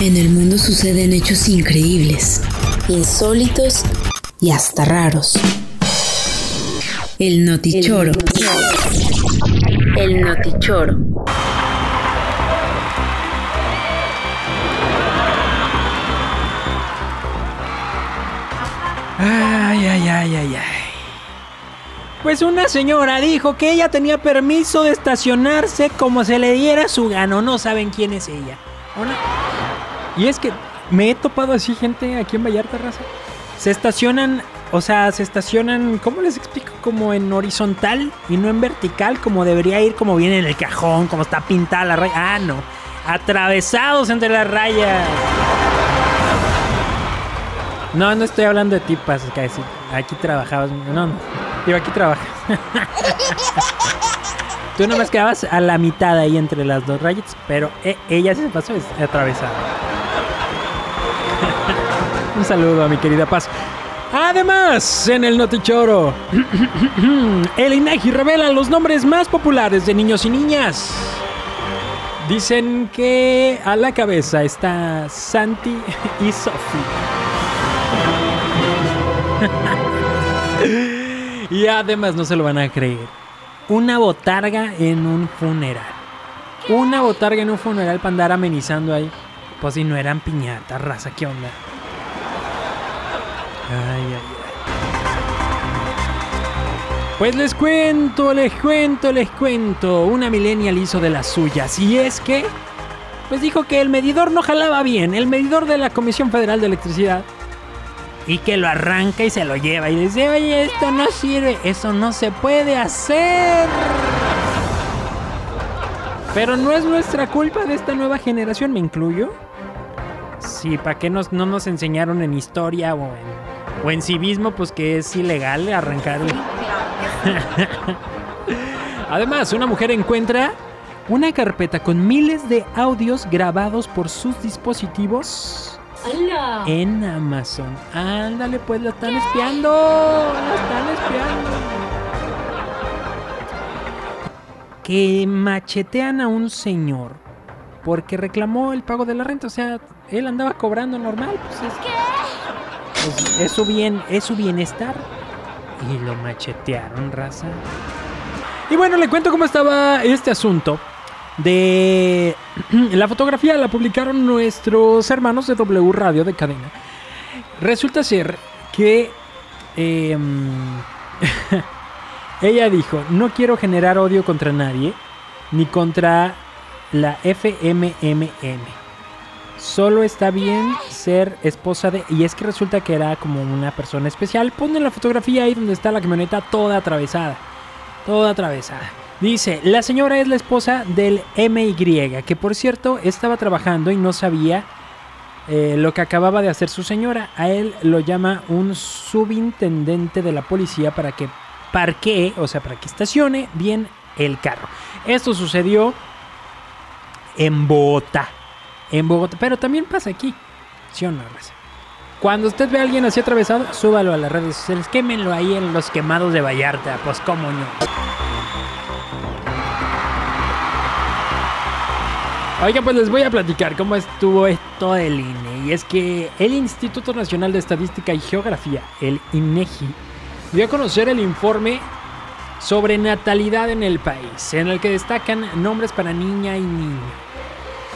En el mundo suceden hechos increíbles, insólitos y hasta raros. El notichoro. El notichoro. Ay, ay, ay, ay, ay. Pues una señora dijo que ella tenía permiso de estacionarse como se le diera su gano. No saben quién es ella. Una- Y es que me he topado así gente aquí en Vallarta, raza. Se estacionan, o sea, se estacionan, ¿cómo les explico? Como en horizontal y no en vertical, como debería ir, como viene en el cajón, como está pintada la raya. Ah, no. Atravesados entre las rayas. No, no estoy hablando de tipas, que aquí trabajabas. No, no. Digo, aquí trabajas. Tú nomás quedabas a la mitad ahí entre las dos rayas, pero e- ella se pasó es atravesada. Un saludo a mi querida Paz. Además, en el Notichoro, el INEGI revela los nombres más populares de niños y niñas. Dicen que a la cabeza está Santi y Sophie. y además no se lo van a creer. Una botarga en un funeral. Una botarga en un funeral para andar amenizando ahí. Pues si no eran piñatas, raza, ¿qué onda? Ay, ay, ay. Pues les cuento, les cuento, les cuento. Una millennial hizo de las suyas. Y es que, pues dijo que el medidor no jalaba bien. El medidor de la Comisión Federal de Electricidad. Y que lo arranca y se lo lleva. Y dice, oye, esto no sirve. Eso no se puede hacer. Pero no es nuestra culpa de esta nueva generación, ¿me incluyo? Sí, ¿para qué nos, no nos enseñaron en historia o en, o en civismo? Pues que es ilegal arrancarle. Además, una mujer encuentra una carpeta con miles de audios grabados por sus dispositivos en Amazon. Ándale, pues lo están espiando. Lo están espiando. Que machetean a un señor porque reclamó el pago de la renta. O sea, él andaba cobrando normal. Pues es, pues es su bien, es bienestar. Y lo machetearon, raza. Y bueno, le cuento cómo estaba este asunto. De la fotografía la publicaron nuestros hermanos de W Radio de cadena. Resulta ser que em, ella dijo: No quiero generar odio contra nadie, ni contra la FMMM. Solo está bien ser esposa de. Y es que resulta que era como una persona especial. Ponen la fotografía ahí donde está la camioneta toda atravesada. Toda atravesada. Dice, la señora es la esposa del MY, que por cierto estaba trabajando y no sabía eh, lo que acababa de hacer su señora. A él lo llama un subintendente de la policía para que parquee, o sea, para que estacione bien el carro. Esto sucedió en Bogotá. En Bogotá, pero también pasa aquí. ¿Sí o no, raza? Cuando usted ve a alguien así atravesado, súbalo a las redes sociales, quémenlo ahí en los quemados de Vallarta, pues cómo no. Oiga, pues les voy a platicar cómo estuvo esto del INE. Y es que el Instituto Nacional de Estadística y Geografía, el INEGI, dio a conocer el informe sobre natalidad en el país, en el que destacan nombres para niña y niño.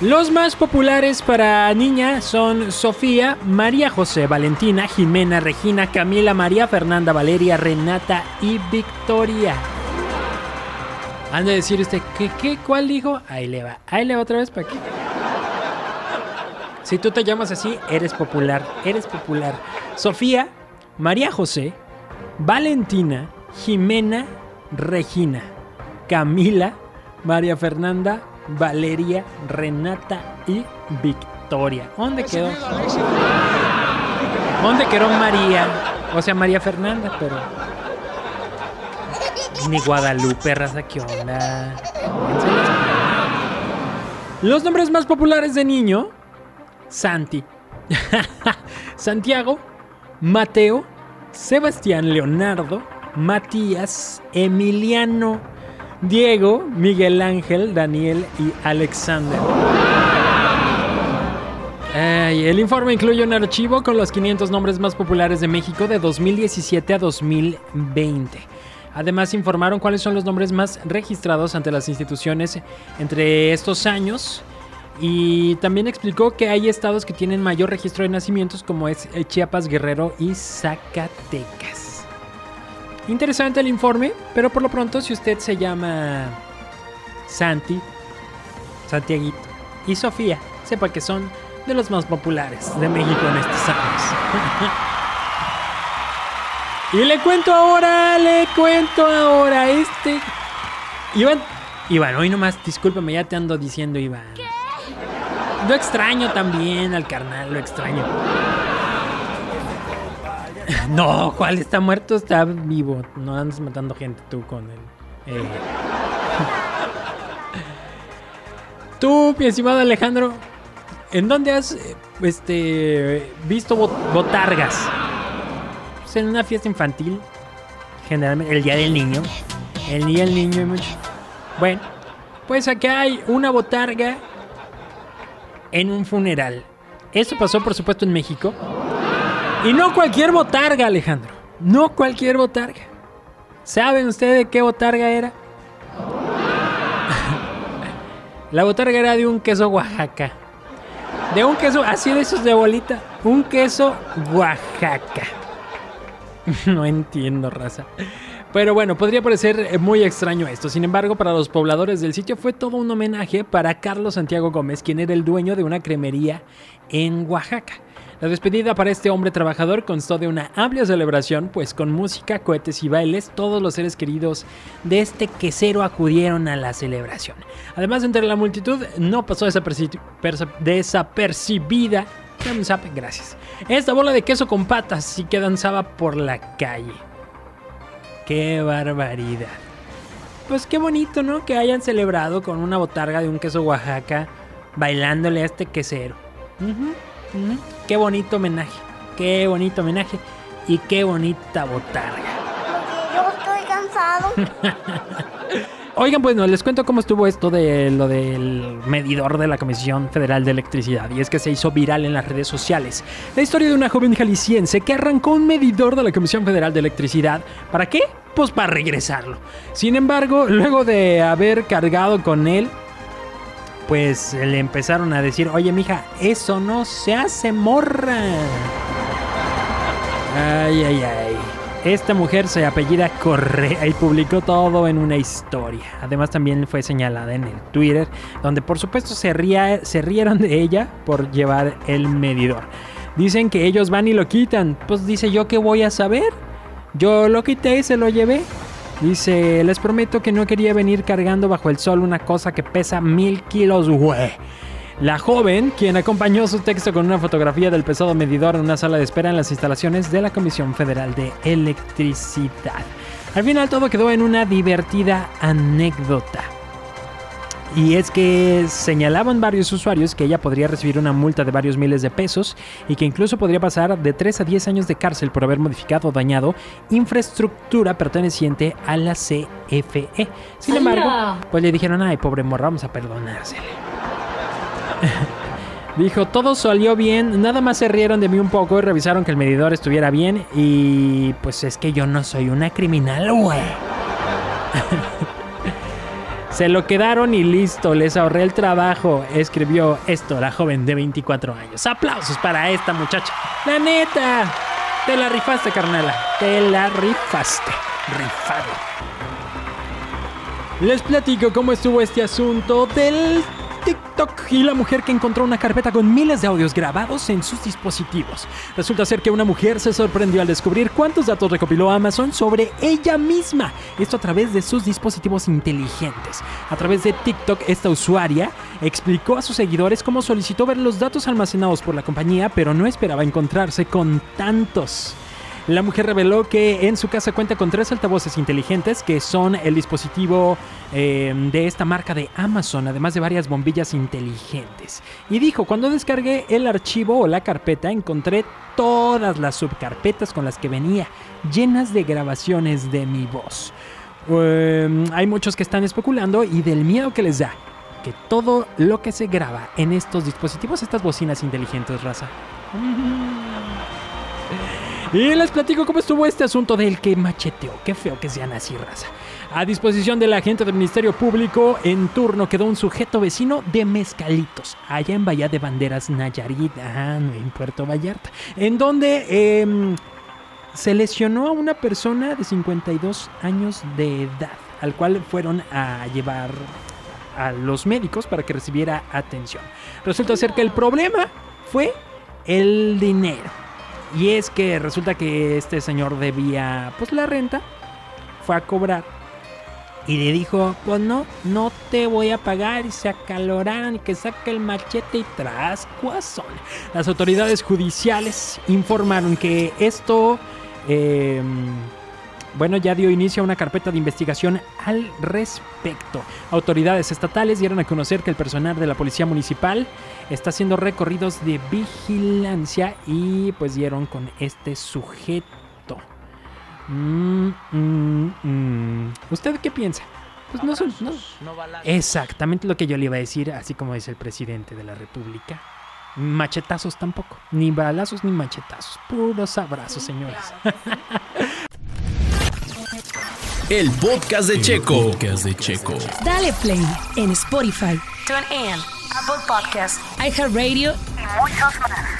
Los más populares para niña son Sofía, María José, Valentina, Jimena, Regina, Camila, María Fernanda, Valeria, Renata y Victoria. Han de decir usted, ¿qué, qué, cuál dijo? Ahí le va, ahí le va otra vez para qué. Si tú te llamas así, eres popular, eres popular. Sofía, María José, Valentina, Jimena, Regina, Camila, María Fernanda, Valeria, Renata y Victoria. ¿Dónde quedó? ¿Dónde quedó María? O sea, María Fernanda, pero. Ni Guadalupe, raza, ¿qué onda? Los nombres más populares de niño: Santi, Santiago, Mateo, Sebastián, Leonardo, Matías, Emiliano, Diego, Miguel Ángel, Daniel y Alexander. el informe incluye un archivo con los 500 nombres más populares de México de 2017 a 2020. Además informaron cuáles son los nombres más registrados ante las instituciones entre estos años. Y también explicó que hay estados que tienen mayor registro de nacimientos como es Chiapas, Guerrero y Zacatecas. Interesante el informe, pero por lo pronto si usted se llama Santi, Santiaguito y Sofía, sepa que son de los más populares de México en estos años. y le cuento ahora, le cuento ahora, este... Iván, Iván, hoy nomás, discúlpame, ya te ando diciendo Iván. Lo extraño también al carnal, lo extraño. No, ¿cuál está muerto? Está vivo. No andas matando gente tú con él. Eh. Tú, mi estimado Alejandro, ¿en dónde has este, visto botargas? Pues en una fiesta infantil, generalmente el día del niño. El día del niño y mucho. Bueno, pues acá hay una botarga en un funeral. Eso pasó, por supuesto, en México. Y no cualquier botarga, Alejandro. No cualquier botarga. ¿Saben ustedes de qué botarga era? La botarga era de un queso Oaxaca. De un queso, así de esos de bolita. Un queso Oaxaca. no entiendo, raza. Pero bueno, podría parecer muy extraño esto. Sin embargo, para los pobladores del sitio fue todo un homenaje para Carlos Santiago Gómez, quien era el dueño de una cremería en Oaxaca. La despedida para este hombre trabajador constó de una amplia celebración, pues con música, cohetes y bailes, todos los seres queridos de este quesero acudieron a la celebración. Además, entre la multitud no pasó desapercibida. Gracias. Esta bola de queso con patas sí que danzaba por la calle. ¡Qué barbaridad! Pues qué bonito, ¿no? Que hayan celebrado con una botarga de un queso Oaxaca, bailándole a este quesero. Qué bonito homenaje, qué bonito homenaje y qué bonita botarga. Yo estoy cansado. Oigan, pues no, les cuento cómo estuvo esto de lo del medidor de la Comisión Federal de Electricidad. Y es que se hizo viral en las redes sociales. La historia de una joven jalisciense que arrancó un medidor de la Comisión Federal de Electricidad. ¿Para qué? Pues para regresarlo. Sin embargo, luego de haber cargado con él, pues le empezaron a decir, oye mija, eso no se hace morra. Ay, ay, ay. Esta mujer se apellida Correa y publicó todo en una historia. Además también fue señalada en el Twitter, donde por supuesto se, se rieron de ella por llevar el medidor. Dicen que ellos van y lo quitan. Pues dice yo que voy a saber. Yo lo quité y se lo llevé. Dice, les prometo que no quería venir cargando bajo el sol una cosa que pesa mil kilos, güey. La joven, quien acompañó su texto con una fotografía del pesado medidor en una sala de espera en las instalaciones de la Comisión Federal de Electricidad. Al final todo quedó en una divertida anécdota. Y es que señalaban varios usuarios que ella podría recibir una multa de varios miles de pesos y que incluso podría pasar de 3 a 10 años de cárcel por haber modificado o dañado infraestructura perteneciente a la CFE. Sin embargo, pues le dijeron, ay, pobre morra, vamos a perdonársele. Dijo, todo salió bien, nada más se rieron de mí un poco y revisaron que el medidor estuviera bien y pues es que yo no soy una criminal, güey. Se lo quedaron y listo, les ahorré el trabajo. Escribió esto la joven de 24 años. Aplausos para esta muchacha. La neta, te la rifaste, carnala. Te la rifaste. Rifado. Les platico cómo estuvo este asunto del TikTok y la mujer que encontró una carpeta con miles de audios grabados en sus dispositivos. Resulta ser que una mujer se sorprendió al descubrir cuántos datos recopiló Amazon sobre ella misma. Esto a través de sus dispositivos inteligentes. A través de TikTok, esta usuaria explicó a sus seguidores cómo solicitó ver los datos almacenados por la compañía, pero no esperaba encontrarse con tantos. La mujer reveló que en su casa cuenta con tres altavoces inteligentes que son el dispositivo eh, de esta marca de Amazon, además de varias bombillas inteligentes. Y dijo, cuando descargué el archivo o la carpeta encontré todas las subcarpetas con las que venía, llenas de grabaciones de mi voz. Em, hay muchos que están especulando y del miedo que les da que todo lo que se graba en estos dispositivos, estas bocinas inteligentes, raza. Y les platico cómo estuvo este asunto del que macheteó. Qué feo que sean así, raza. A disposición del agente del Ministerio Público, en turno quedó un sujeto vecino de Mezcalitos, allá en Bahía de Banderas, Nayarit, en Puerto Vallarta, en donde em, se lesionó a una persona de 52 años de edad, al cual fueron a llevar a los médicos para que recibiera atención. Resulta ser que el problema fue el dinero. Y es que resulta que este señor debía pues la renta, fue a cobrar y le dijo, pues no, no te voy a pagar y se acaloraron y que saque el machete y tras cuazón. Las autoridades judiciales informaron que esto... eh, bueno, ya dio inicio a una carpeta de investigación al respecto. Autoridades estatales dieron a conocer que el personal de la Policía Municipal está haciendo recorridos de vigilancia y pues dieron con este sujeto. Mm, mm, mm. ¿Usted qué piensa? Pues no son... no. Exactamente lo que yo le iba a decir, así como dice el presidente de la República. Machetazos tampoco. Ni balazos ni machetazos. Puros abrazos, señores. El podcast de Checo. Podcast de Checo. Dale play en Spotify, TuneIn, Apple Podcast iHeartRadio y muchos más.